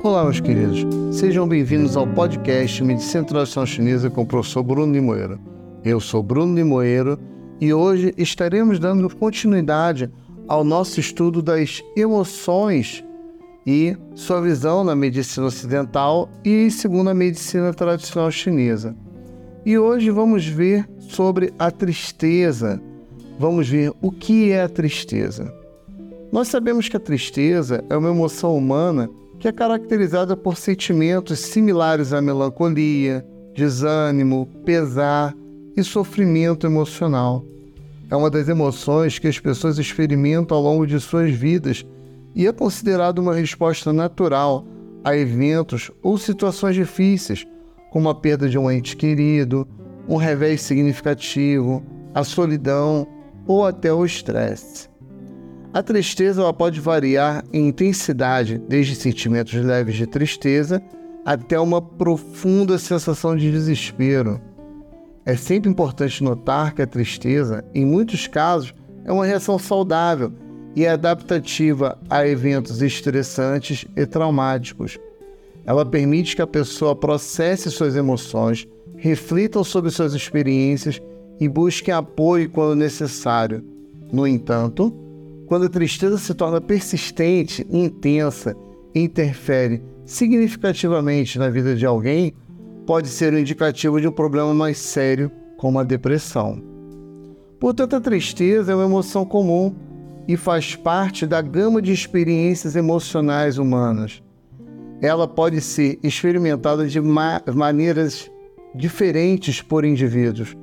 Olá, meus queridos. Sejam bem-vindos ao podcast Medicina Tradicional Chinesa com o professor Bruno Limoeiro. Eu sou Bruno Limoeiro e hoje estaremos dando continuidade ao nosso estudo das emoções e sua visão na medicina ocidental e segundo a medicina tradicional chinesa. E hoje vamos ver sobre a tristeza. Vamos ver o que é a tristeza. Nós sabemos que a tristeza é uma emoção humana que é caracterizada por sentimentos similares à melancolia, desânimo, pesar e sofrimento emocional. É uma das emoções que as pessoas experimentam ao longo de suas vidas e é considerado uma resposta natural a eventos ou situações difíceis, como a perda de um ente querido, um revés significativo, a solidão ou até o estresse. A tristeza pode variar em intensidade, desde sentimentos leves de tristeza até uma profunda sensação de desespero. É sempre importante notar que a tristeza, em muitos casos, é uma reação saudável e é adaptativa a eventos estressantes e traumáticos. Ela permite que a pessoa processe suas emoções, reflita sobre suas experiências e busque apoio quando necessário. No entanto, quando a tristeza se torna persistente, intensa e interfere significativamente na vida de alguém, pode ser um indicativo de um problema mais sério, como a depressão. Portanto, a tristeza é uma emoção comum e faz parte da gama de experiências emocionais humanas. Ela pode ser experimentada de ma maneiras diferentes por indivíduos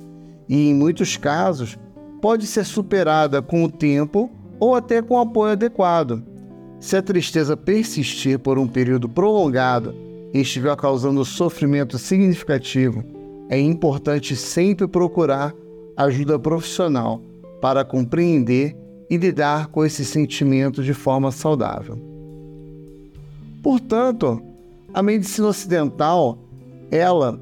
e, em muitos casos, pode ser superada com o tempo ou até com apoio adequado. Se a tristeza persistir por um período prolongado e estiver causando sofrimento significativo, é importante sempre procurar ajuda profissional para compreender e lidar com esse sentimento de forma saudável. Portanto, a medicina ocidental, ela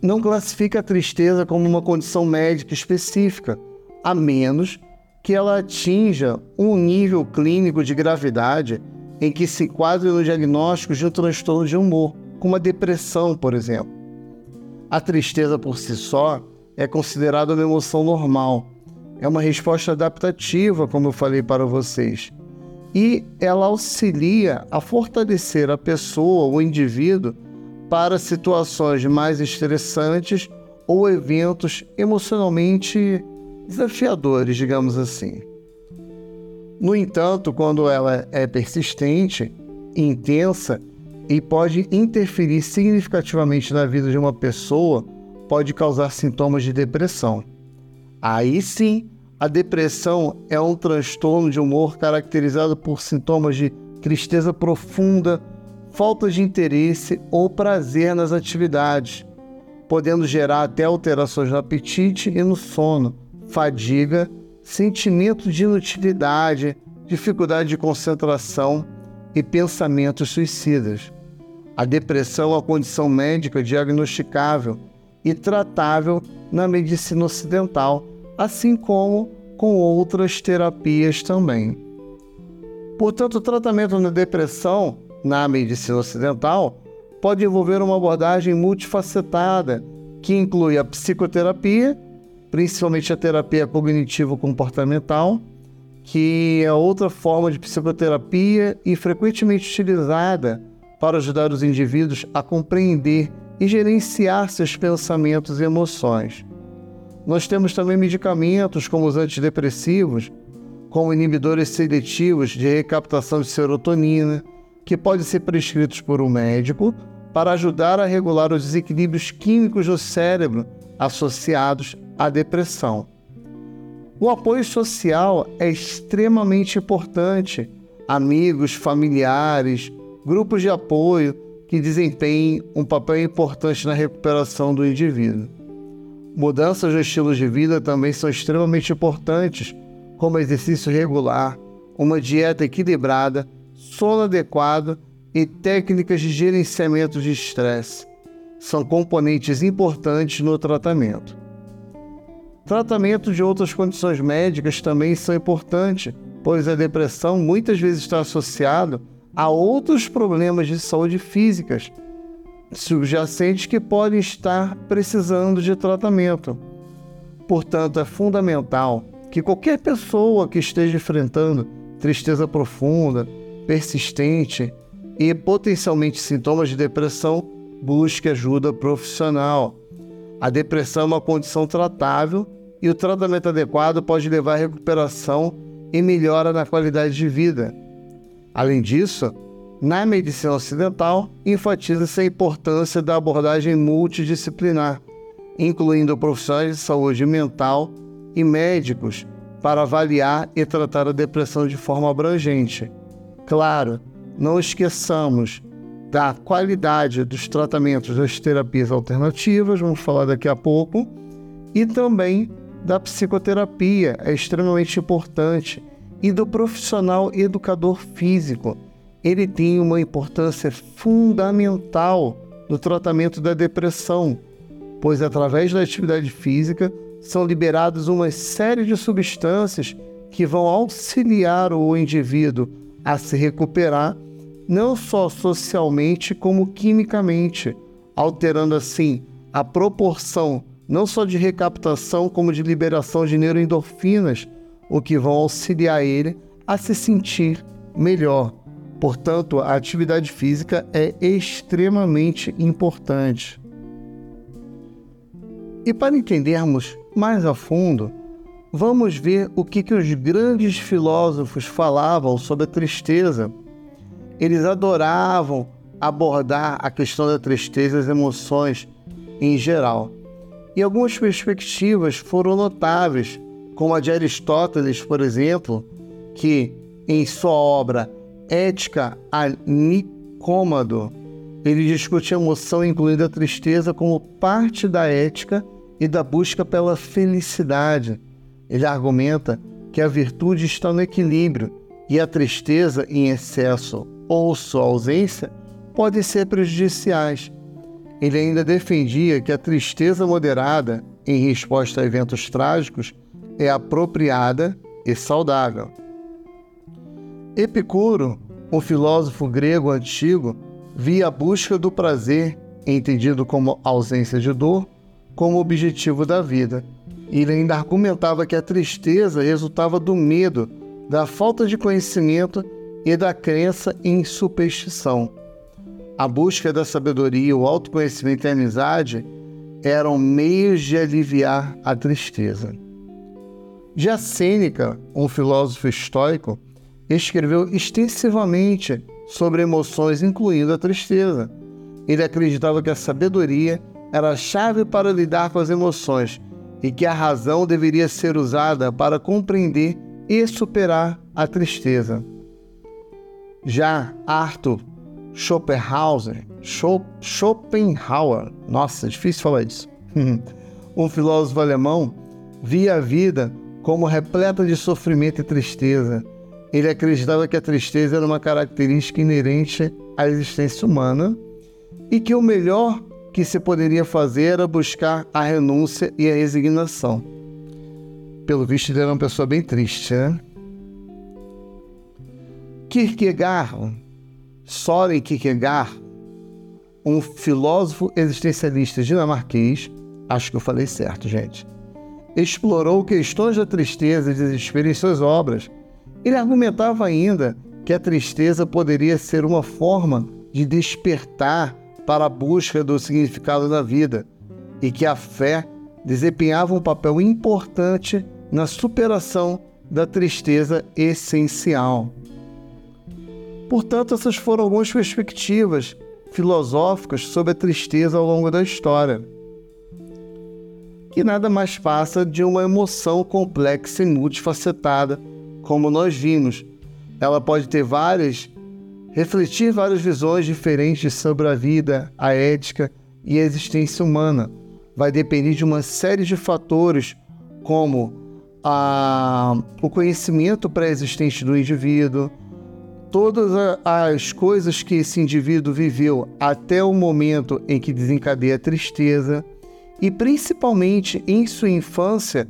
não classifica a tristeza como uma condição médica específica, a menos que ela atinja um nível clínico de gravidade em que se enquadre no diagnóstico de um transtorno de humor, como a depressão, por exemplo. A tristeza por si só é considerada uma emoção normal, é uma resposta adaptativa, como eu falei para vocês. E ela auxilia a fortalecer a pessoa, o indivíduo, para situações mais estressantes ou eventos emocionalmente desafiadores, digamos assim. No entanto, quando ela é persistente, intensa e pode interferir significativamente na vida de uma pessoa, pode causar sintomas de depressão. Aí sim, a depressão é um transtorno de humor caracterizado por sintomas de tristeza profunda, falta de interesse ou prazer nas atividades, podendo gerar até alterações no apetite e no sono, fadiga, sentimento de inutilidade, dificuldade de concentração e pensamentos suicidas. A depressão é uma condição médica diagnosticável e tratável na medicina ocidental assim como com outras terapias também. Portanto, o tratamento da depressão na medicina ocidental pode envolver uma abordagem multifacetada que inclui a psicoterapia, principalmente a terapia cognitivo-comportamental, que é outra forma de psicoterapia e frequentemente utilizada para ajudar os indivíduos a compreender e gerenciar seus pensamentos e emoções. Nós temos também medicamentos como os antidepressivos, como inibidores seletivos de recaptação de serotonina, que podem ser prescritos por um médico para ajudar a regular os desequilíbrios químicos no cérebro associados à depressão. O apoio social é extremamente importante. Amigos, familiares, grupos de apoio que desempenhem um papel importante na recuperação do indivíduo. Mudanças no estilo de vida também são extremamente importantes, como exercício regular, uma dieta equilibrada, sono adequado e técnicas de gerenciamento de estresse. São componentes importantes no tratamento. Tratamento de outras condições médicas também são importantes, pois a depressão muitas vezes está associada a outros problemas de saúde físicas subjacentes que podem estar precisando de tratamento. Portanto, é fundamental que qualquer pessoa que esteja enfrentando tristeza profunda, persistente e potencialmente sintomas de depressão busque ajuda profissional. A depressão é uma condição tratável e o tratamento adequado pode levar à recuperação e melhora na qualidade de vida. Além disso, na medicina ocidental, enfatiza-se a importância da abordagem multidisciplinar, incluindo profissionais de saúde mental e médicos, para avaliar e tratar a depressão de forma abrangente. Claro, não esqueçamos da qualidade dos tratamentos das terapias alternativas, vamos falar daqui a pouco, e também da psicoterapia, é extremamente importante, e do profissional educador físico. Ele tem uma importância fundamental no tratamento da depressão, pois através da atividade física são liberadas uma série de substâncias que vão auxiliar o indivíduo a se recuperar não só socialmente como quimicamente, alterando assim a proporção não só de recaptação como de liberação de neuroendorfinas, o que vão auxiliar ele a se sentir melhor. Portanto, a atividade física é extremamente importante. E para entendermos mais a fundo, vamos ver o que, que os grandes filósofos falavam sobre a tristeza eles adoravam abordar a questão da tristeza e das emoções em geral. E algumas perspectivas foram notáveis, como a de Aristóteles, por exemplo, que em sua obra Ética a Nicômado, ele discute a emoção, incluindo a tristeza, como parte da ética e da busca pela felicidade. Ele argumenta que a virtude está no equilíbrio e a tristeza em excesso ou sua ausência podem ser prejudiciais. Ele ainda defendia que a tristeza moderada em resposta a eventos trágicos é apropriada e saudável. Epicuro, um filósofo grego antigo, via a busca do prazer, entendido como ausência de dor, como objetivo da vida. Ele ainda argumentava que a tristeza resultava do medo, da falta de conhecimento e da crença em superstição. A busca da sabedoria, o autoconhecimento e a amizade eram meios de aliviar a tristeza. Já Sêneca, um filósofo estoico, escreveu extensivamente sobre emoções, incluindo a tristeza. Ele acreditava que a sabedoria era a chave para lidar com as emoções e que a razão deveria ser usada para compreender e superar a tristeza. Já Arthur Schopenhauer, Schopenhauer, nossa, difícil falar isso, um filósofo alemão, via a vida como repleta de sofrimento e tristeza. Ele acreditava que a tristeza era uma característica inerente à existência humana e que o melhor que se poderia fazer era buscar a renúncia e a resignação. Pelo visto, ele era uma pessoa bem triste, né? Kierkegaard, Soren Kierkegaard, um filósofo existencialista dinamarquês, acho que eu falei certo, gente, explorou questões da tristeza e desespero em suas obras. Ele argumentava ainda que a tristeza poderia ser uma forma de despertar para a busca do significado da vida e que a fé desempenhava um papel importante na superação da tristeza essencial. Portanto, essas foram algumas perspectivas filosóficas sobre a tristeza ao longo da história, que nada mais passa de uma emoção complexa e multifacetada, como nós vimos. Ela pode ter várias, refletir várias visões diferentes sobre a vida, a ética e a existência humana. Vai depender de uma série de fatores, como a, o conhecimento pré-existente do indivíduo, todas as coisas que esse indivíduo viveu até o momento em que desencadeia a tristeza e principalmente em sua infância,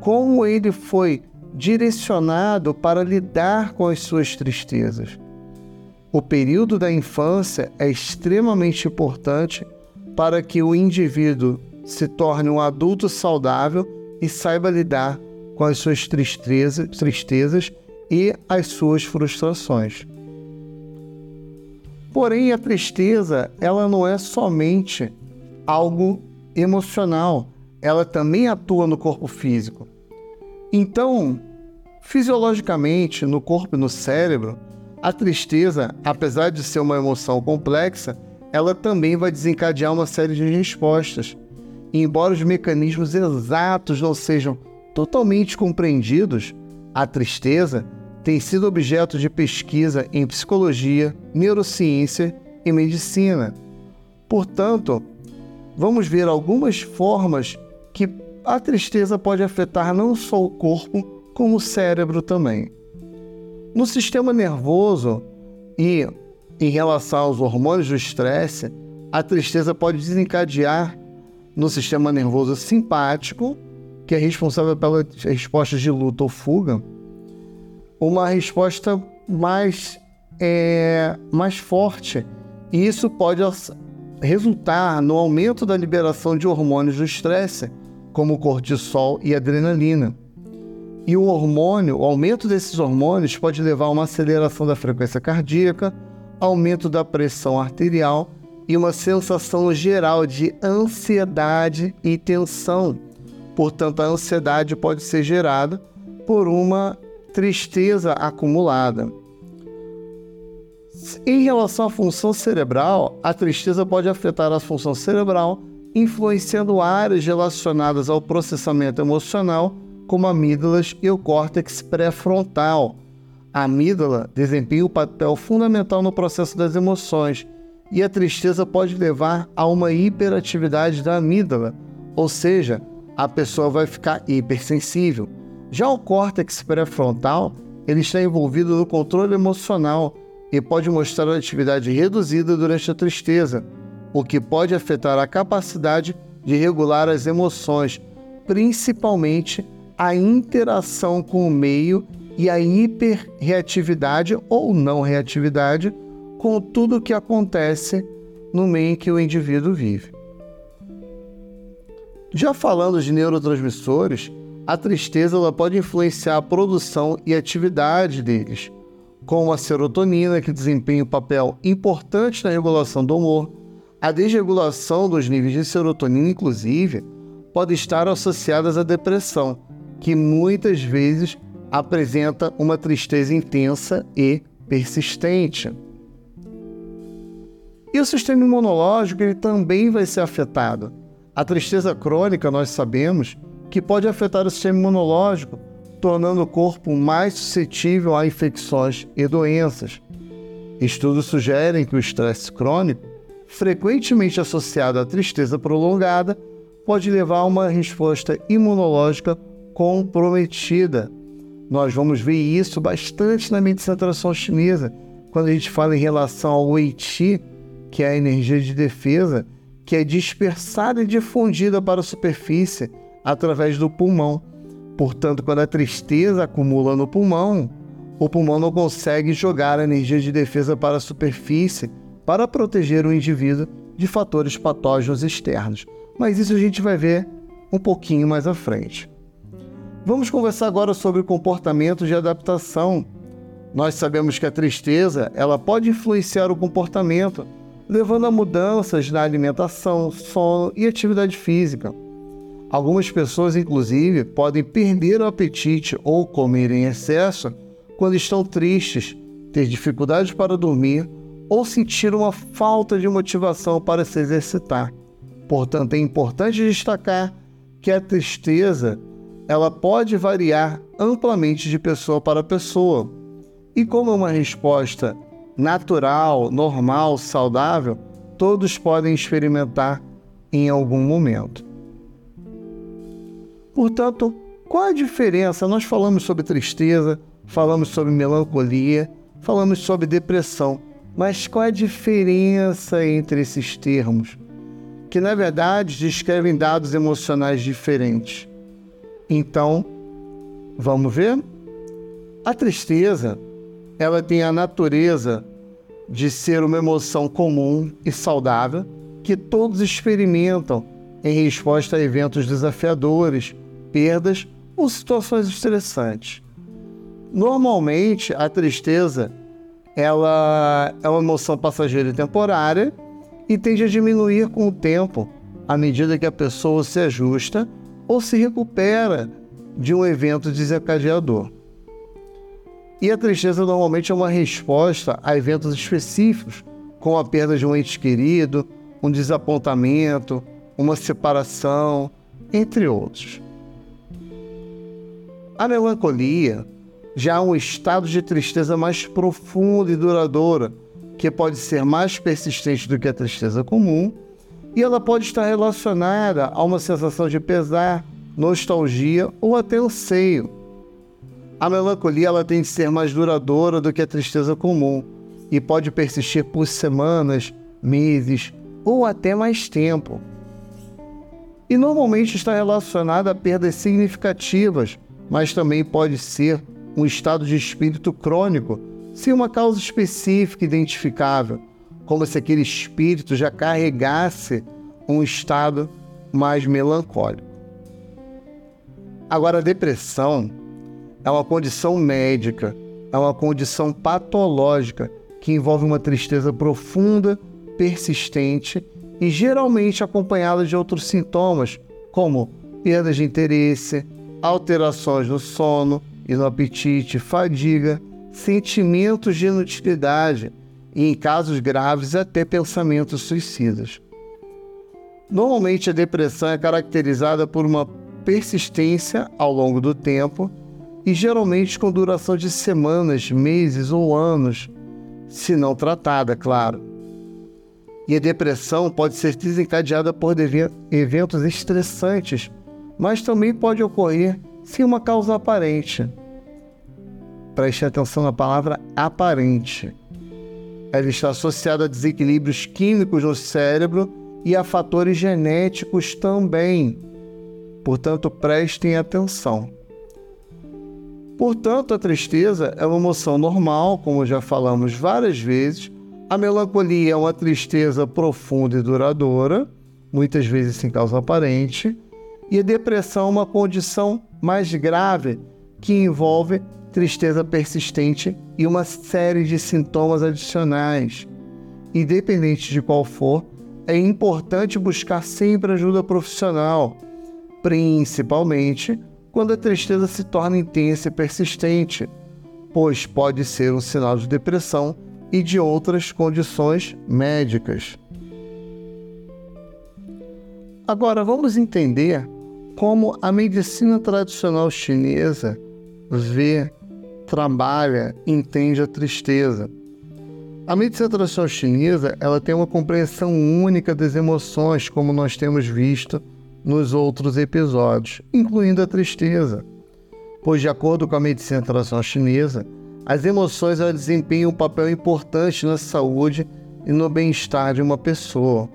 como ele foi direcionado para lidar com as suas tristezas. O período da infância é extremamente importante para que o indivíduo se torne um adulto saudável e saiba lidar com as suas tristezas, tristezas e as suas frustrações. Porém, a tristeza, ela não é somente algo emocional, ela também atua no corpo físico. Então, fisiologicamente, no corpo e no cérebro, a tristeza, apesar de ser uma emoção complexa, ela também vai desencadear uma série de respostas. E embora os mecanismos exatos não sejam totalmente compreendidos, a tristeza tem sido objeto de pesquisa em psicologia, neurociência e medicina. Portanto, vamos ver algumas formas que a tristeza pode afetar não só o corpo, como o cérebro também. No sistema nervoso e em relação aos hormônios do estresse, a tristeza pode desencadear no sistema nervoso simpático, que é responsável pelas respostas de luta ou fuga, uma resposta mais, é, mais forte. E isso pode resultar no aumento da liberação de hormônios do estresse, como cortisol e adrenalina. E o hormônio, o aumento desses hormônios pode levar a uma aceleração da frequência cardíaca, aumento da pressão arterial e uma sensação geral de ansiedade e tensão. Portanto, a ansiedade pode ser gerada por uma tristeza acumulada. Em relação à função cerebral, a tristeza pode afetar a função cerebral, influenciando áreas relacionadas ao processamento emocional como amígdalas e o córtex pré-frontal. A amígdala desempenha um papel fundamental no processo das emoções e a tristeza pode levar a uma hiperatividade da amígdala, ou seja, a pessoa vai ficar hipersensível. Já o córtex pré-frontal, ele está envolvido no controle emocional e pode mostrar uma atividade reduzida durante a tristeza, o que pode afetar a capacidade de regular as emoções, principalmente a interação com o meio e a hiperreatividade ou não reatividade com tudo o que acontece no meio em que o indivíduo vive. Já falando de neurotransmissores, a tristeza ela pode influenciar a produção e atividade deles, como a serotonina, que desempenha um papel importante na regulação do humor. A desregulação dos níveis de serotonina, inclusive, pode estar associadas à depressão, que muitas vezes apresenta uma tristeza intensa e persistente. E o sistema imunológico ele também vai ser afetado. A tristeza crônica, nós sabemos, que pode afetar o sistema imunológico, tornando o corpo mais suscetível a infecções e doenças. Estudos sugerem que o estresse crônico, frequentemente associado à tristeza prolongada, pode levar a uma resposta imunológica comprometida. Nós vamos ver isso bastante na medicina tradicional chinesa, quando a gente fala em relação ao Wei Qi, que é a energia de defesa, que é dispersada e difundida para a superfície através do pulmão. Portanto, quando a tristeza acumula no pulmão, o pulmão não consegue jogar a energia de defesa para a superfície para proteger o indivíduo de fatores patógenos externos. Mas isso a gente vai ver um pouquinho mais à frente. Vamos conversar agora sobre comportamento de adaptação. Nós sabemos que a tristeza ela pode influenciar o comportamento, levando a mudanças na alimentação, sono e atividade física. Algumas pessoas, inclusive, podem perder o apetite ou comer em excesso quando estão tristes, ter dificuldades para dormir ou sentir uma falta de motivação para se exercitar. Portanto, é importante destacar que a tristeza ela pode variar amplamente de pessoa para pessoa. E como é uma resposta natural, normal, saudável, todos podem experimentar em algum momento. Portanto, qual a diferença? Nós falamos sobre tristeza, falamos sobre melancolia, falamos sobre depressão, mas qual a diferença entre esses termos? Que na verdade descrevem dados emocionais diferentes. Então, Vamos ver? A tristeza, ela tem a natureza de ser uma emoção comum e saudável que todos experimentam em resposta a eventos desafiadores, perdas ou situações estressantes. Normalmente, a tristeza ela é uma emoção passageira e temporária e tende a diminuir com o tempo à medida que a pessoa se ajusta ou se recupera de um evento desencadeador. E a tristeza normalmente é uma resposta a eventos específicos, como a perda de um ente querido, um desapontamento, uma separação, entre outros. A melancolia já é um estado de tristeza mais profunda e duradoura, que pode ser mais persistente do que a tristeza comum, e ela pode estar relacionada a uma sensação de pesar, nostalgia ou até anseio. A melancolia ela tem de ser mais duradoura do que a tristeza comum e pode persistir por semanas, meses ou até mais tempo. E normalmente está relacionada a perdas significativas, mas também pode ser um estado de espírito crônico sem uma causa específica identificável, como se aquele espírito já carregasse um estado mais melancólico. Agora, a depressão é uma condição médica, é uma condição patológica que envolve uma tristeza profunda, persistente e geralmente acompanhada de outros sintomas, como perda de interesse, alterações no sono e no apetite, fadiga, sentimentos de inutilidade e, em casos graves, até pensamentos suicidas. Normalmente, a depressão é caracterizada por uma persistência ao longo do tempo e geralmente com duração de semanas, meses ou anos, se não tratada, claro. E a depressão pode ser desencadeada por eventos estressantes, mas também pode ocorrer sem uma causa aparente. Preste atenção na palavra aparente. Ela está associada a desequilíbrios químicos no cérebro e a fatores genéticos também Portanto, prestem atenção. Portanto, a tristeza é uma emoção normal, como já falamos várias vezes. A melancolia é uma tristeza profunda e duradoura, muitas vezes sem causa aparente. E a depressão é uma condição mais grave que envolve tristeza persistente e uma série de sintomas adicionais. Independente de qual for, é importante buscar sempre ajuda profissional principalmente quando a tristeza se torna intensa e persistente, pois pode ser um sinal de depressão e de outras condições médicas. Agora vamos entender como a medicina tradicional chinesa vê, trabalha, entende a tristeza. A medicina tradicional chinesa ela tem uma compreensão única das emoções, como nós temos visto nos outros episódios, incluindo a tristeza. Pois, de acordo com a medicina tradicional chinesa, as emoções desempenham um papel importante na saúde e no bem-estar de uma pessoa.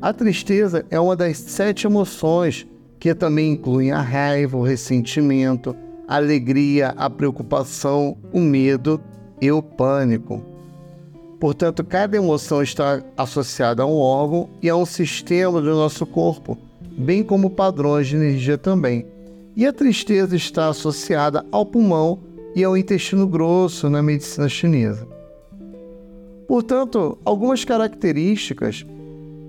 A tristeza é uma das sete emoções, que também incluem a raiva, o ressentimento, a alegria, a preocupação, o medo e o pânico. Portanto, cada emoção está associada a um órgão e a um sistema do nosso corpo bem como padrões de energia também. E a tristeza está associada ao pulmão e ao intestino grosso na medicina chinesa. Portanto, algumas características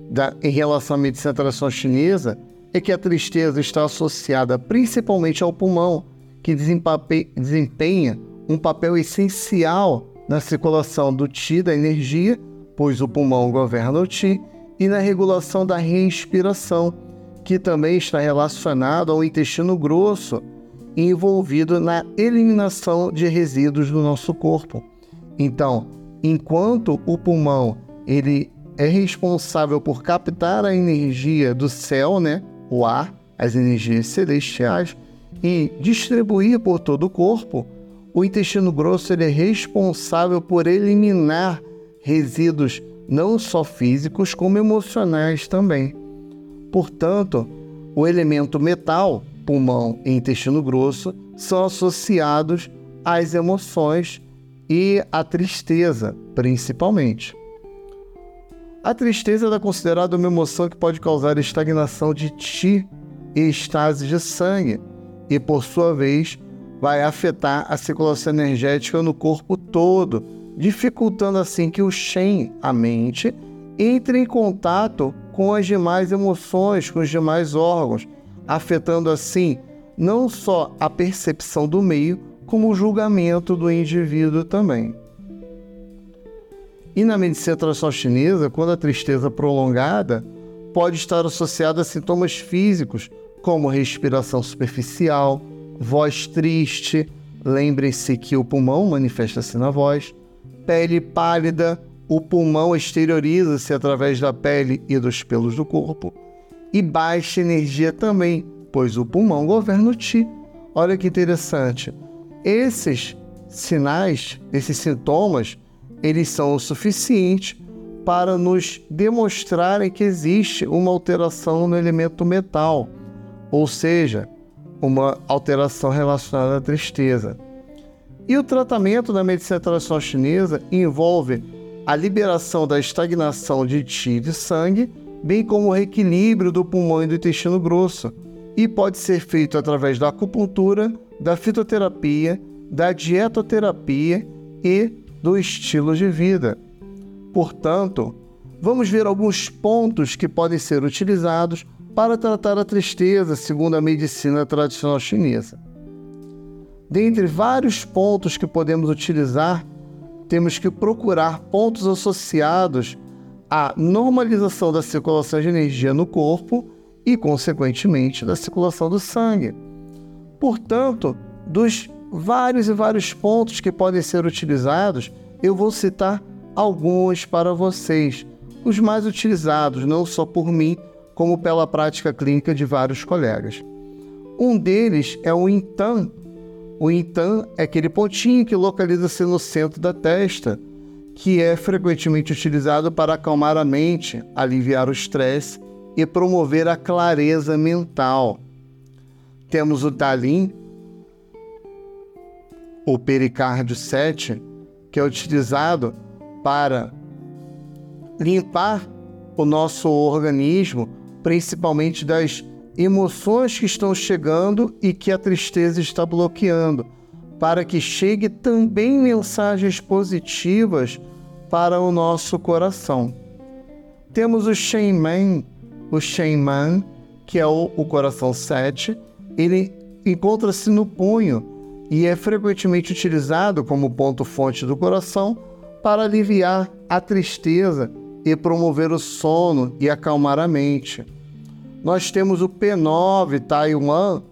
da, em relação à medicina tradicional chinesa é que a tristeza está associada principalmente ao pulmão, que desempenha um papel essencial na circulação do Qi, da energia, pois o pulmão governa o Qi, e na regulação da respiração, que também está relacionado ao intestino grosso, envolvido na eliminação de resíduos do nosso corpo. Então, enquanto o pulmão ele é responsável por captar a energia do céu, né, o ar, as energias celestiais e distribuir por todo o corpo, o intestino grosso é responsável por eliminar resíduos não só físicos como emocionais também. Portanto, o elemento metal pulmão e intestino grosso são associados às emoções e à tristeza, principalmente. A tristeza é considerada uma emoção que pode causar estagnação de ti e estase de sangue, e por sua vez vai afetar a circulação energética no corpo todo, dificultando assim que o Shen, a mente, entre em contato com as demais emoções, com os demais órgãos, afetando assim não só a percepção do meio, como o julgamento do indivíduo também. E na medicina tradicional chinesa, quando a tristeza prolongada pode estar associada a sintomas físicos, como respiração superficial, voz triste, lembrem-se que o pulmão manifesta-se na voz, pele pálida, o pulmão exterioriza-se através da pele e dos pelos do corpo, e baixa energia também, pois o pulmão governa o ti. Olha que interessante. Esses sinais, esses sintomas, eles são o suficiente para nos demonstrarem que existe uma alteração no elemento metal, ou seja, uma alteração relacionada à tristeza. E o tratamento da medicina tradicional chinesa envolve a liberação da estagnação de ti de sangue, bem como o reequilíbrio do pulmão e do intestino grosso, e pode ser feito através da acupuntura, da fitoterapia, da dietoterapia e do estilo de vida. Portanto, vamos ver alguns pontos que podem ser utilizados para tratar a tristeza segundo a medicina tradicional chinesa. Dentre vários pontos que podemos utilizar, temos que procurar pontos associados à normalização da circulação de energia no corpo e, consequentemente, da circulação do sangue. Portanto, dos vários e vários pontos que podem ser utilizados, eu vou citar alguns para vocês, os mais utilizados não só por mim, como pela prática clínica de vários colegas. Um deles é o Intan. O Intan é aquele pontinho que localiza-se no centro da testa, que é frequentemente utilizado para acalmar a mente, aliviar o estresse e promover a clareza mental. Temos o Dalin, o pericárdio 7, que é utilizado para limpar o nosso organismo, principalmente das emoções que estão chegando e que a tristeza está bloqueando, para que chegue também mensagens positivas para o nosso coração. Temos o Shenman, o Shenman, que é o, o coração 7, ele encontra-se no punho e é frequentemente utilizado como ponto-fonte do coração para aliviar a tristeza e promover o sono e acalmar a mente. Nós temos o P9 Taiwan,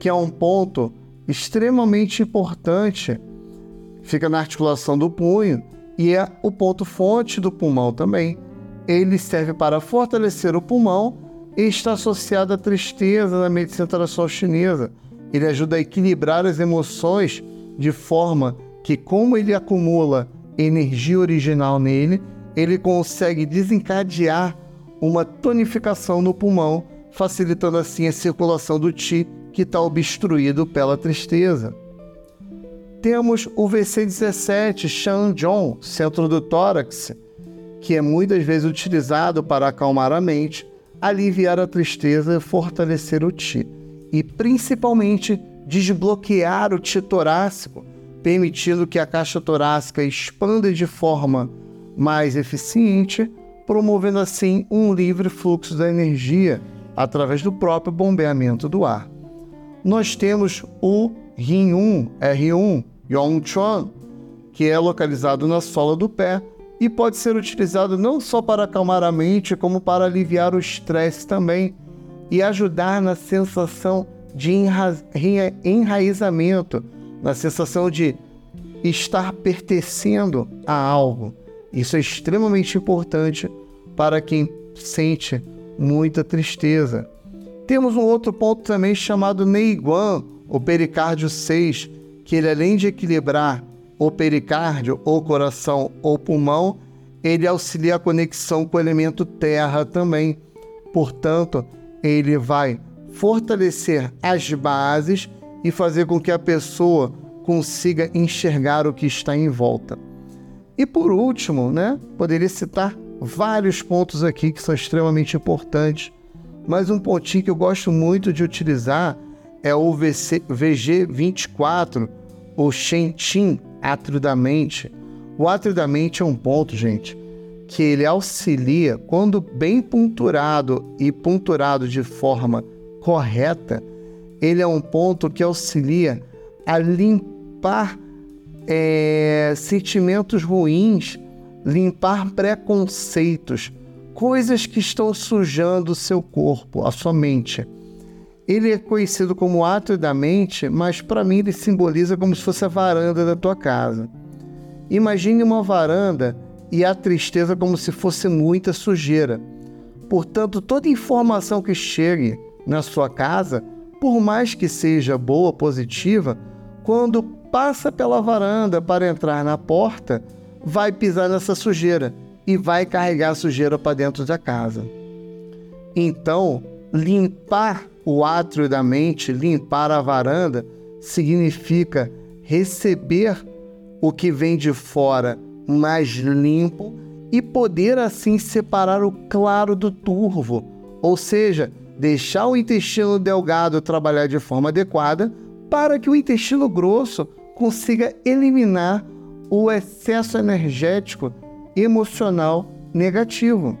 que é um ponto extremamente importante, fica na articulação do punho e é o ponto fonte do pulmão também. Ele serve para fortalecer o pulmão e está associado à tristeza na medicina tradicional chinesa ele ajuda a equilibrar as emoções de forma que, como ele acumula energia original nele, ele consegue desencadear uma tonificação no pulmão, facilitando assim a circulação do Qi que está obstruído pela tristeza. Temos o VC17 Shanzhong, centro do tórax, que é muitas vezes utilizado para acalmar a mente, aliviar a tristeza e fortalecer o Qi e principalmente desbloquear o ti torácico, permitindo que a caixa torácica expanda de forma mais eficiente, promovendo assim um livre fluxo da energia através do próprio bombeamento do ar. Nós temos o Rin1, R1, Yongchuan, que é localizado na sola do pé e pode ser utilizado não só para acalmar a mente, como para aliviar o estresse também, e ajudar na sensação de enra enraizamento, na sensação de estar pertencendo a algo. Isso é extremamente importante para quem sente muita tristeza. Temos um outro ponto também chamado Neiguan, o pericárdio 6, que ele além de equilibrar o pericárdio, ou coração ou pulmão, ele auxilia a conexão com o elemento terra também. Portanto, ele vai fortalecer as bases e fazer com que a pessoa consiga enxergar o que está em volta. E por último, né, poderia citar vários pontos aqui que são extremamente importantes, mas um pontinho que eu gosto muito de utilizar é o VC, VG24, o Shentin, átrio da mente. O átrio da mente é um ponto, gente, que ele auxilia, quando bem punturado e punturado de forma correta, ele é um ponto que auxilia a limpar é, sentimentos ruins, limpar preconceitos, coisas que estão sujando o seu corpo, a sua mente. Ele é conhecido como ato da mente, mas para mim ele simboliza como se fosse a varanda da tua casa. Imagine uma varanda e a tristeza como se fosse muita sujeira. Portanto, toda informação que chegue na sua casa, por mais que seja boa, positiva, quando passa pela varanda para entrar na porta, vai pisar nessa sujeira e vai carregar a sujeira para dentro da casa. Então, limpar o átrio da mente, limpar a varanda, significa receber o que vem de fora mais limpo e poder assim separar o claro do turvo, ou seja, deixar o intestino delgado trabalhar de forma adequada para que o intestino grosso consiga eliminar o excesso energético emocional negativo.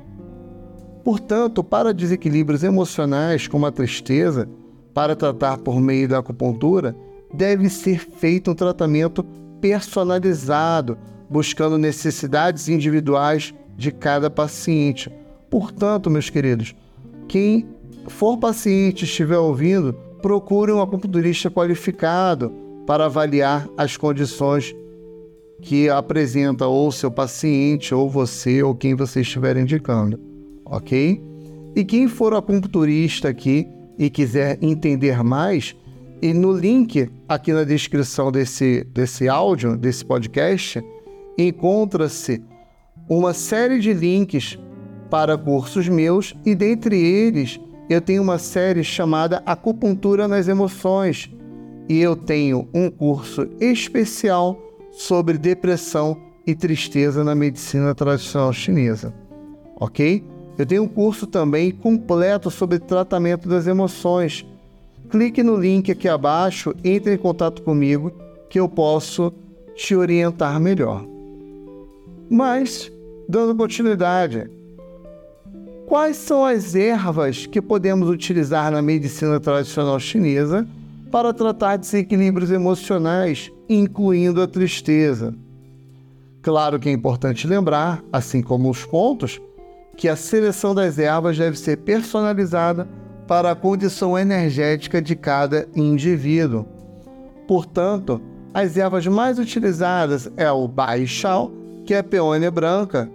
Portanto, para desequilíbrios emocionais como a tristeza, para tratar por meio da acupuntura, deve ser feito um tratamento personalizado, buscando necessidades individuais de cada paciente. Portanto, meus queridos, quem for paciente estiver ouvindo, procure um acupunturista qualificado para avaliar as condições que apresenta ou seu paciente, ou você, ou quem você estiver indicando, ok? E quem for acupunturista aqui e quiser entender mais, e no link aqui na descrição desse, desse áudio, desse podcast, encontra-se uma série de links para cursos meus e dentre eles eu tenho uma série chamada Acupuntura nas Emoções e eu tenho um curso especial sobre depressão e tristeza na medicina tradicional chinesa. Ok? Eu tenho um curso também completo sobre tratamento das emoções. Clique no link aqui abaixo, entre em contato comigo que eu posso te orientar melhor. Mas, dando continuidade, quais são as ervas que podemos utilizar na medicina tradicional chinesa para tratar desequilíbrios emocionais, incluindo a tristeza. Claro que é importante lembrar, assim como os pontos, que a seleção das ervas deve ser personalizada para a condição energética de cada indivíduo. Portanto, as ervas mais utilizadas é o baixal, que é a peônia branca,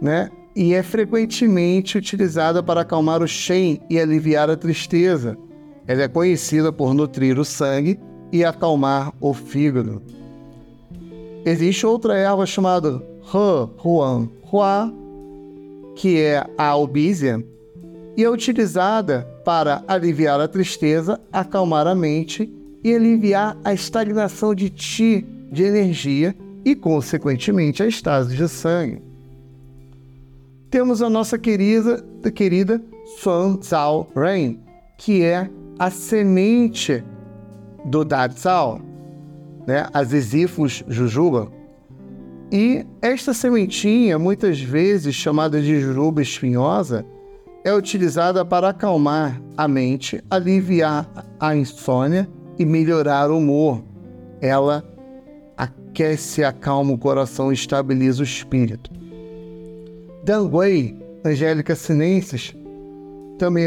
né? E é frequentemente utilizada para acalmar o shen e aliviar a tristeza. Ela é conhecida por nutrir o sangue e acalmar o fígado. Existe outra erva chamada He Huan Hua, que é a albízia, e é utilizada para aliviar a tristeza, acalmar a mente e aliviar a estagnação de Qi, de energia, e, consequentemente, a estase de sangue. Temos a nossa querida, querida Suan Zhao Ren, que é a semente do Datsal, né, a Zizifus jujuba. E esta sementinha, muitas vezes chamada de jujuba espinhosa, é utilizada para acalmar a mente, aliviar a insônia e melhorar o humor. Ela aquece, acalma o coração e estabiliza o espírito. Dangui, Angélica sinensis, também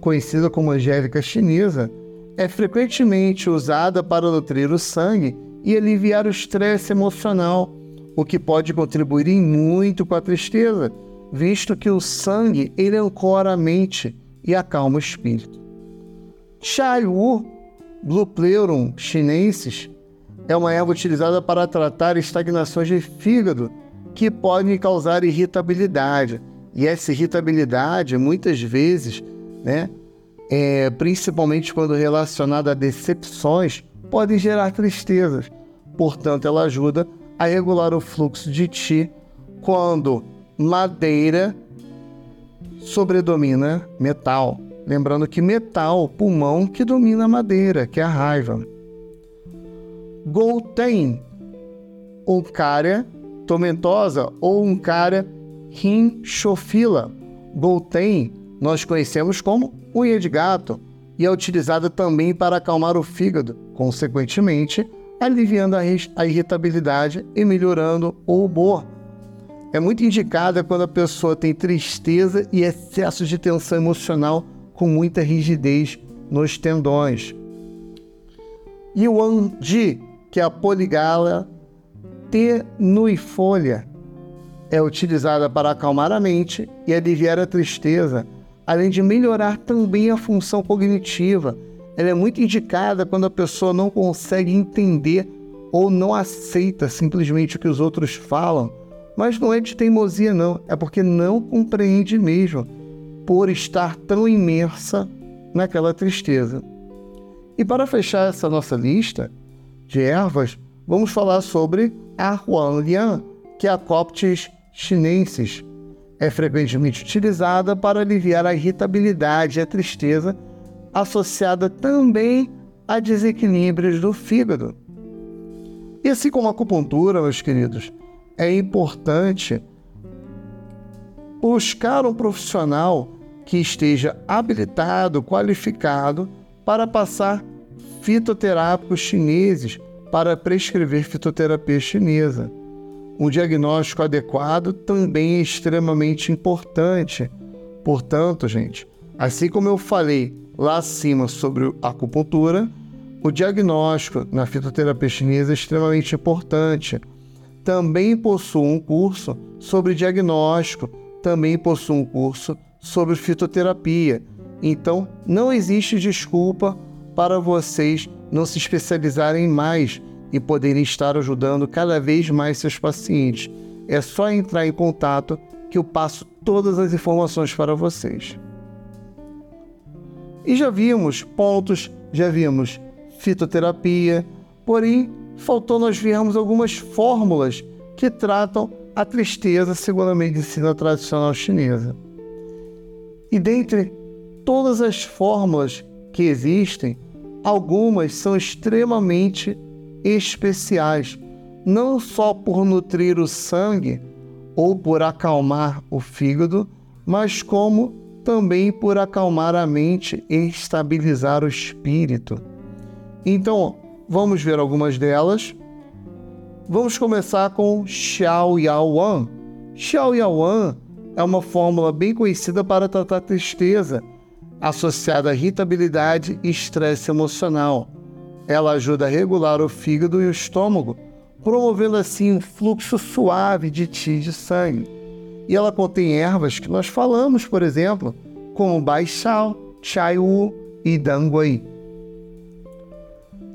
conhecida como angélica chinesa, é frequentemente usada para nutrir o sangue e aliviar o estresse emocional, o que pode contribuir em muito com a tristeza, visto que o sangue ele ancora a mente e acalma o espírito. Chai Wu, Blupleurum chinensis, é uma erva utilizada para tratar estagnações de fígado que podem causar irritabilidade, e essa irritabilidade, muitas vezes, né, é, principalmente quando relacionada a decepções, podem gerar tristezas. Portanto, ela ajuda a regular o fluxo de ti quando madeira sobredomina metal. Lembrando que metal, pulmão que domina madeira, que é a raiva. Golten, um cara tormentosa ou um cara rinchofila. Golten nós conhecemos como unha de gato e é utilizada também para acalmar o fígado, consequentemente, aliviando a irritabilidade e melhorando o humor. É muito indicada quando a pessoa tem tristeza e excesso de tensão emocional com muita rigidez nos tendões. Yuan Ji, que a poligala tenuifolha, é utilizada para acalmar a mente e aliviar a tristeza, além de melhorar também a função cognitiva. Ela é muito indicada quando a pessoa não consegue entender ou não aceita simplesmente o que os outros falam. Mas não é de teimosia, não, é porque não compreende mesmo por estar tão imersa naquela tristeza. E para fechar essa nossa lista de ervas, vamos falar sobre a Huanlian, que é a Coptis chinensis. É frequentemente utilizada para aliviar a irritabilidade e a tristeza, associada também a desequilíbrios do fígado. E assim como a acupuntura, meus queridos, é importante buscar um profissional que esteja habilitado, qualificado para passar fitoterápicos chineses para prescrever fitoterapia chinesa. Um diagnóstico adequado também é extremamente importante. Portanto, gente, assim como eu falei lá acima sobre a acupuntura, o diagnóstico na fitoterapia chinesa é extremamente importante. Também possuo um curso sobre diagnóstico, também possuo um curso sobre fitoterapia. Então, não existe desculpa para vocês não se especializarem mais e poderem estar ajudando cada vez mais seus pacientes. É só entrar em contato que eu passo todas as informações para vocês. E já vimos pontos, já vimos fitoterapia, porém faltou nós vermos algumas fórmulas que tratam a tristeza segundo a medicina tradicional chinesa. E dentre todas as fórmulas que existem, algumas são extremamente especiais, não só por nutrir o sangue ou por acalmar o fígado, mas como também por acalmar a mente e estabilizar o espírito. Então, vamos ver algumas delas. Vamos começar com Xiao Yao Wan. Xiao Yao Wan é uma fórmula bem conhecida para tratar tristeza, associada à irritabilidade e estresse emocional. Ela ajuda a regular o fígado e o estômago, promovendo assim um fluxo suave de ti de sangue. E ela contém ervas que nós falamos, por exemplo, como Baixal, Chai Wu e Dangui.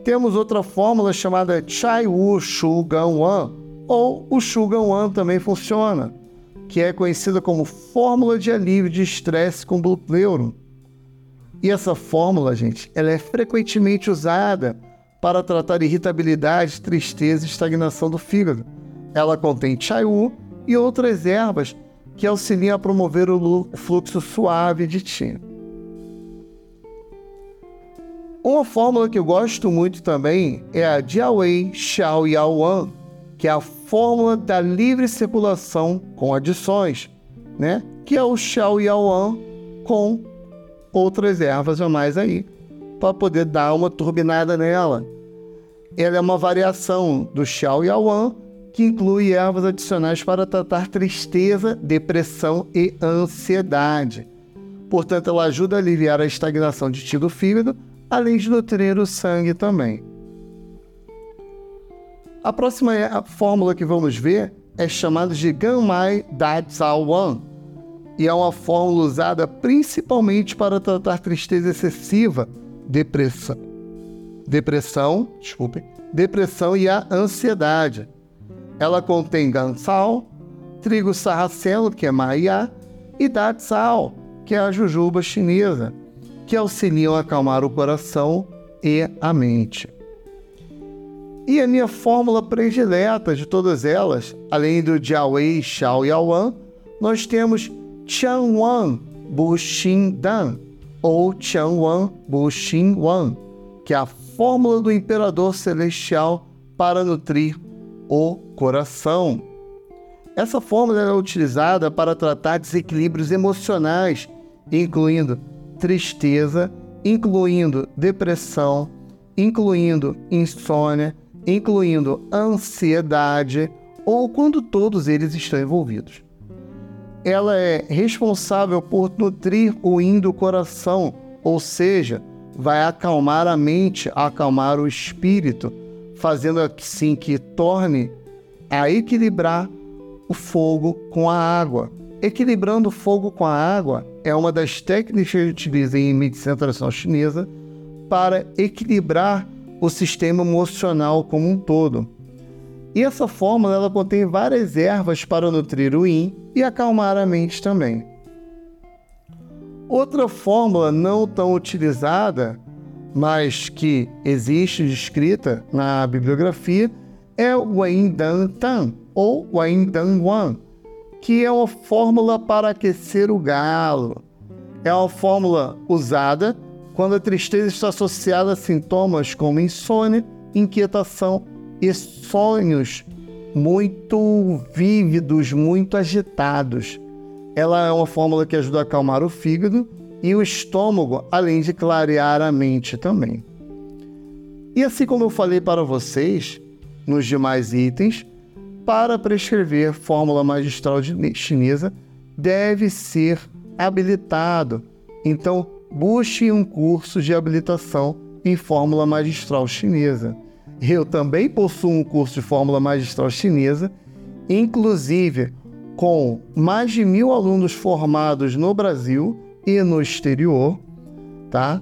Temos outra fórmula chamada Chai Wu Shu Gan Wan, ou o Shu Gan Wan também funciona que é conhecida como fórmula de alívio de estresse com Blue Pleuron. E essa fórmula, gente, ela é frequentemente usada para tratar irritabilidade, tristeza e estagnação do fígado. Ela contém chaiu e outras ervas que auxiliam a promover o fluxo suave de ti. Uma fórmula que eu gosto muito também é a Jiawei Xiao Yao Wan, que é a fórmula da livre circulação com adições, né? que é o Xiao Yaoan com outras ervas a mais aí, para poder dar uma turbinada nela. Ela é uma variação do Xiao Yaoan, que inclui ervas adicionais para tratar tristeza, depressão e ansiedade. Portanto, ela ajuda a aliviar a estagnação de ti do fígado, além de nutrir o sangue também. A próxima é fórmula que vamos ver é chamada de Ganmai Wan e é uma fórmula usada principalmente para tratar tristeza excessiva, depressão, depressão, desculpe, depressão e a ansiedade. Ela contém gansal, trigo sarraceno, que é maia, e datsal, que é a jujuba chinesa. que auxiliam a acalmar o coração e a mente. E a minha fórmula predileta de todas elas, além do Jiawei Xiao Yaoan, nós temos Wan Bu Xin Dan ou Wan Bu Xin Wan, que é a fórmula do imperador celestial para nutrir o coração. Essa fórmula é utilizada para tratar desequilíbrios emocionais, incluindo tristeza, incluindo depressão, incluindo insônia, incluindo ansiedade ou quando todos eles estão envolvidos. Ela é responsável por nutrir o yin do coração, ou seja, vai acalmar a mente, acalmar o espírito, fazendo assim que torne a equilibrar o fogo com a água. Equilibrando o fogo com a água é uma das técnicas que utiliza em medicina tradicional chinesa para equilibrar o sistema emocional como um todo. E essa fórmula ela contém várias ervas para nutrir o yin e acalmar a mente também. Outra fórmula não tão utilizada, mas que existe descrita na bibliografia, é o Wen Dan Tan ou Wen Dan Wan, que é uma fórmula para aquecer o galo. É uma fórmula usada quando a tristeza está associada a sintomas como insônia, inquietação e sonhos muito vívidos, muito agitados. Ela é uma fórmula que ajuda a acalmar o fígado e o estômago, além de clarear a mente também. E assim como eu falei para vocês nos demais itens, para prescrever fórmula magistral chinesa deve ser habilitado. Então, busque um curso de habilitação em fórmula magistral chinesa. Eu também possuo um curso de fórmula magistral chinesa, inclusive com mais de mil alunos formados no Brasil e no exterior, tá?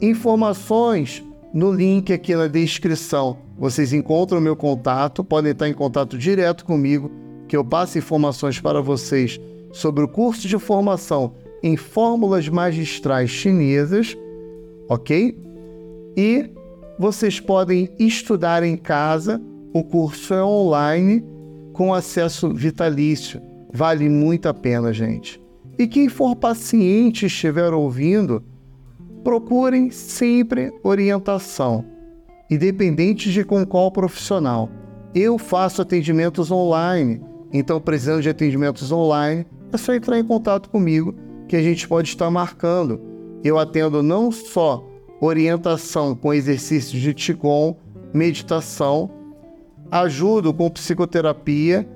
Informações no link aqui na descrição. Vocês encontram o meu contato, podem estar em contato direto comigo, que eu passo informações para vocês sobre o curso de formação em fórmulas magistrais chinesas, ok? E vocês podem estudar em casa. O curso é online com acesso vitalício. Vale muito a pena, gente. E quem for paciente estiver ouvindo, procurem sempre orientação, independente de com qual profissional. Eu faço atendimentos online, então precisando de atendimentos online, é só entrar em contato comigo que a gente pode estar marcando. Eu atendo não só orientação com exercícios de Qigong, meditação, ajudo com psicoterapia,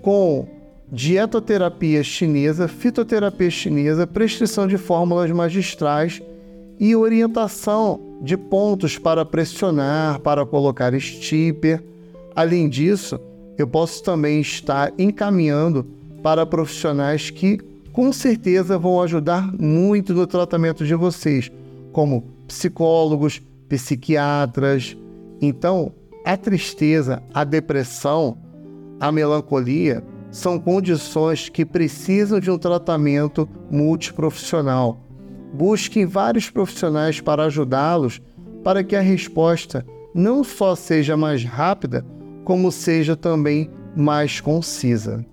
com dietoterapia chinesa, fitoterapia chinesa, prescrição de fórmulas magistrais e orientação de pontos para pressionar, para colocar stipper. Além disso, eu posso também estar encaminhando para profissionais que com certeza vão ajudar muito no tratamento de vocês, como psicólogos, psiquiatras. Então, a tristeza, a depressão, a melancolia são condições que precisam de um tratamento multiprofissional. Busquem vários profissionais para ajudá-los para que a resposta não só seja mais rápida, como seja também mais concisa.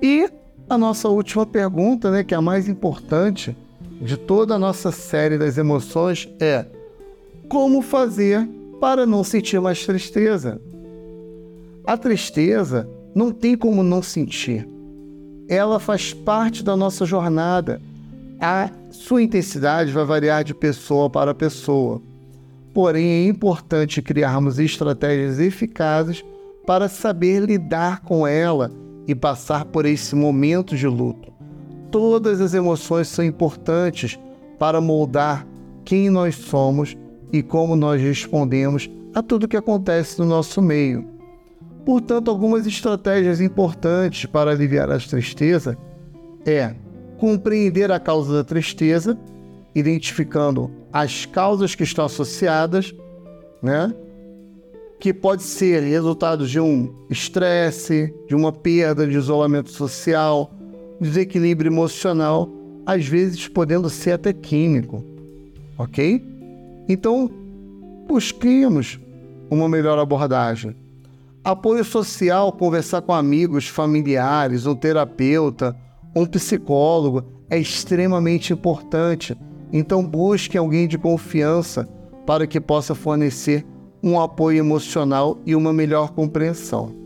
E a nossa última pergunta, né, que é a mais importante de toda a nossa série das emoções, é: como fazer para não sentir mais tristeza? A tristeza não tem como não sentir. Ela faz parte da nossa jornada. A sua intensidade vai variar de pessoa para pessoa. Porém, é importante criarmos estratégias eficazes para saber lidar com ela e passar por esse momento de luto. Todas as emoções são importantes para moldar quem nós somos e como nós respondemos a tudo que acontece no nosso meio. Portanto, algumas estratégias importantes para aliviar a tristeza é compreender a causa da tristeza, identificando as causas que estão associadas, né? Que pode ser resultado de um estresse, de uma perda de isolamento social, desequilíbrio emocional, às vezes podendo ser até químico, ok? Então, busquemos uma melhor abordagem. Apoio social, conversar com amigos, familiares, um terapeuta, um psicólogo é extremamente importante. Então, busque alguém de confiança para que possa fornecer um apoio emocional e uma melhor compreensão.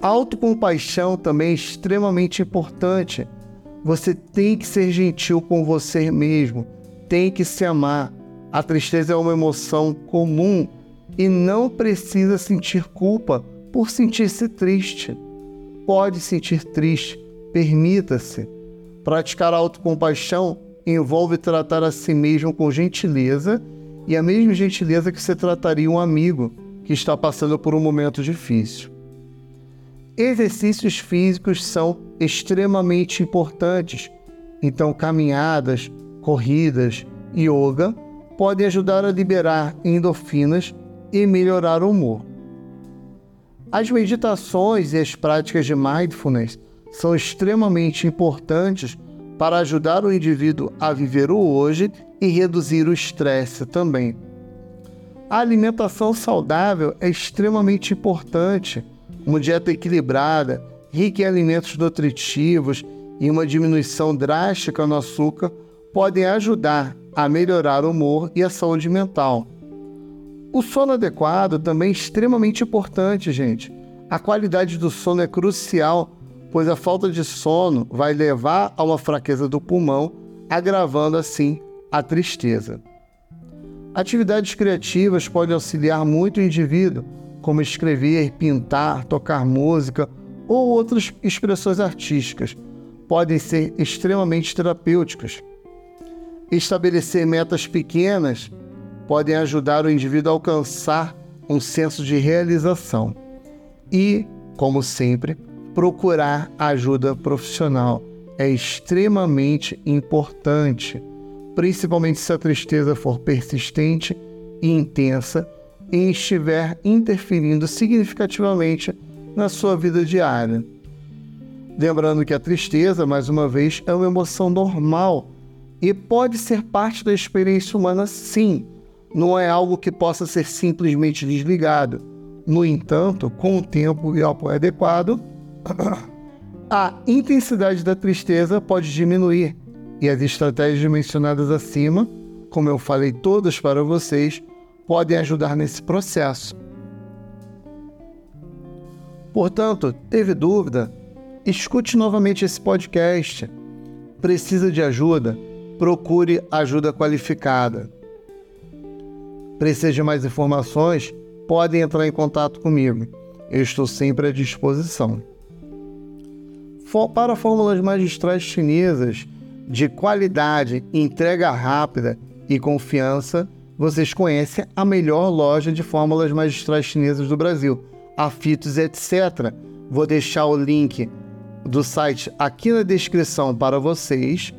Autocompaixão também é extremamente importante. Você tem que ser gentil com você mesmo, tem que se amar. A tristeza é uma emoção comum e não precisa sentir culpa por sentir-se triste. Pode sentir triste, permita-se. Praticar autocompaixão envolve tratar a si mesmo com gentileza e a mesma gentileza que você trataria um amigo que está passando por um momento difícil. Exercícios físicos são extremamente importantes, então caminhadas, corridas, yoga podem ajudar a liberar endorfinas e melhorar o humor. As meditações e as práticas de mindfulness são extremamente importantes para ajudar o indivíduo a viver o hoje e reduzir o estresse também. A alimentação saudável é extremamente importante. Uma dieta equilibrada, rica em alimentos nutritivos e uma diminuição drástica no açúcar podem ajudar a melhorar o humor e a saúde mental. O sono adequado também é extremamente importante, gente. A qualidade do sono é crucial, pois a falta de sono vai levar a uma fraqueza do pulmão, agravando assim a tristeza. Atividades criativas podem auxiliar muito o indivíduo, como escrever, pintar, tocar música ou outras expressões artísticas. Podem ser extremamente terapêuticas. Estabelecer metas pequenas podem ajudar o indivíduo a alcançar um senso de realização. E, como sempre, procurar ajuda profissional é extremamente importante principalmente se a tristeza for persistente e intensa e estiver interferindo significativamente na sua vida diária. Lembrando que a tristeza, mais uma vez, é uma emoção normal e pode ser parte da experiência humana, sim. Não é algo que possa ser simplesmente desligado. No entanto, com o tempo e o apoio adequado, a intensidade da tristeza pode diminuir e as estratégias mencionadas acima, como eu falei todas para vocês, podem ajudar nesse processo. Portanto, teve dúvida? Escute novamente esse podcast. Precisa de ajuda? Procure ajuda qualificada. Precisa de mais informações? Podem entrar em contato comigo. Eu estou sempre à disposição. Para fórmulas magistrais chinesas, de qualidade, entrega rápida e confiança, vocês conhecem a melhor loja de fórmulas magistrais chinesas do Brasil, a Fitos etc. Vou deixar o link do site aqui na descrição para vocês.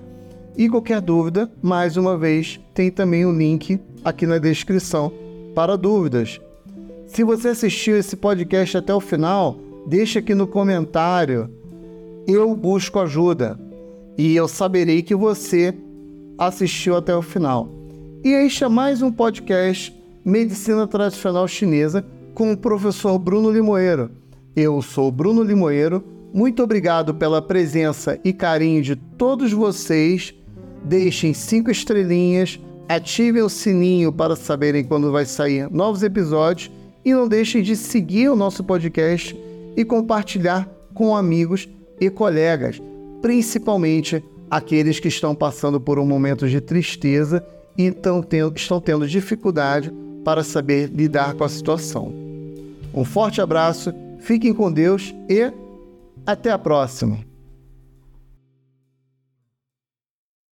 E qualquer dúvida, mais uma vez, tem também o link aqui na descrição para dúvidas. Se você assistiu esse podcast até o final, deixa aqui no comentário. Eu busco ajuda e eu saberei que você assistiu até o final. E este é mais um podcast Medicina Tradicional Chinesa com o professor Bruno Limoeiro. Eu sou Bruno Limoeiro. Muito obrigado pela presença e carinho de todos vocês. Deixem cinco estrelinhas, ativem o sininho para saberem quando vai sair novos episódios e não deixem de seguir o nosso podcast e compartilhar com amigos e colegas principalmente aqueles que estão passando por um momento de tristeza e tendo, estão tendo dificuldade para saber lidar com a situação. Um forte abraço, fiquem com Deus e até a próxima!